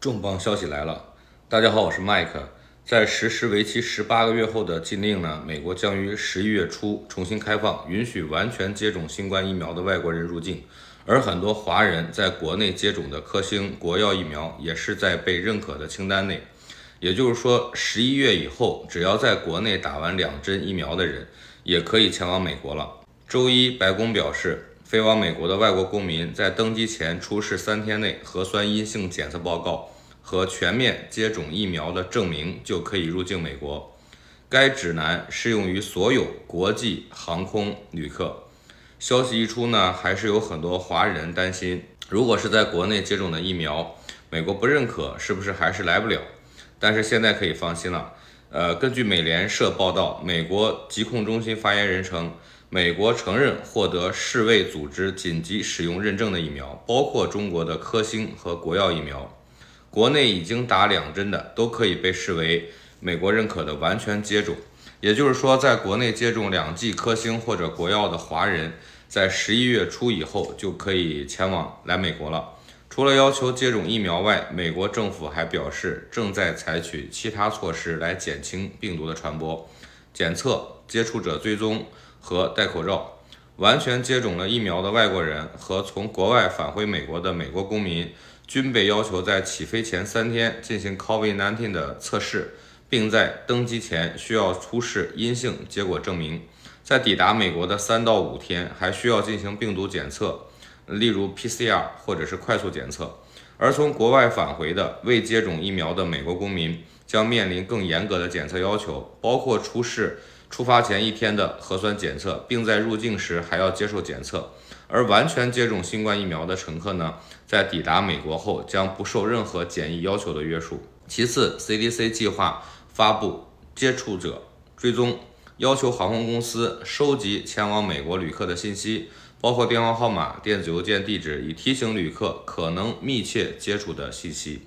重磅消息来了！大家好，我是麦克。在实施为期十八个月后的禁令呢，美国将于十一月初重新开放，允许完全接种新冠疫苗的外国人入境。而很多华人在国内接种的科兴、国药疫苗也是在被认可的清单内。也就是说，十一月以后，只要在国内打完两针疫苗的人，也可以前往美国了。周一，白宫表示。飞往美国的外国公民在登机前出示三天内核酸阴性检测报告和全面接种疫苗的证明，就可以入境美国。该指南适用于所有国际航空旅客。消息一出呢，还是有很多华人担心，如果是在国内接种的疫苗，美国不认可，是不是还是来不了？但是现在可以放心了。呃，根据美联社报道，美国疾控中心发言人称。美国承认获得世卫组织紧急使用认证的疫苗，包括中国的科兴和国药疫苗。国内已经打两针的都可以被视为美国认可的完全接种。也就是说，在国内接种两剂科兴或者国药的华人，在十一月初以后就可以前往来美国了。除了要求接种疫苗外，美国政府还表示正在采取其他措施来减轻病毒的传播，检测、接触者追踪。和戴口罩，完全接种了疫苗的外国人和从国外返回美国的美国公民，均被要求在起飞前三天进行 COVID-19 的测试，并在登机前需要出示阴性结果证明。在抵达美国的三到五天，还需要进行病毒检测，例如 PCR 或者是快速检测。而从国外返回的未接种疫苗的美国公民，将面临更严格的检测要求，包括出示。出发前一天的核酸检测，并在入境时还要接受检测。而完全接种新冠疫苗的乘客呢，在抵达美国后将不受任何检疫要求的约束。其次，CDC 计划发布接触者追踪，要求航空公司收集前往美国旅客的信息，包括电话号码、电子邮件地址，以提醒旅客可能密切接触的信息。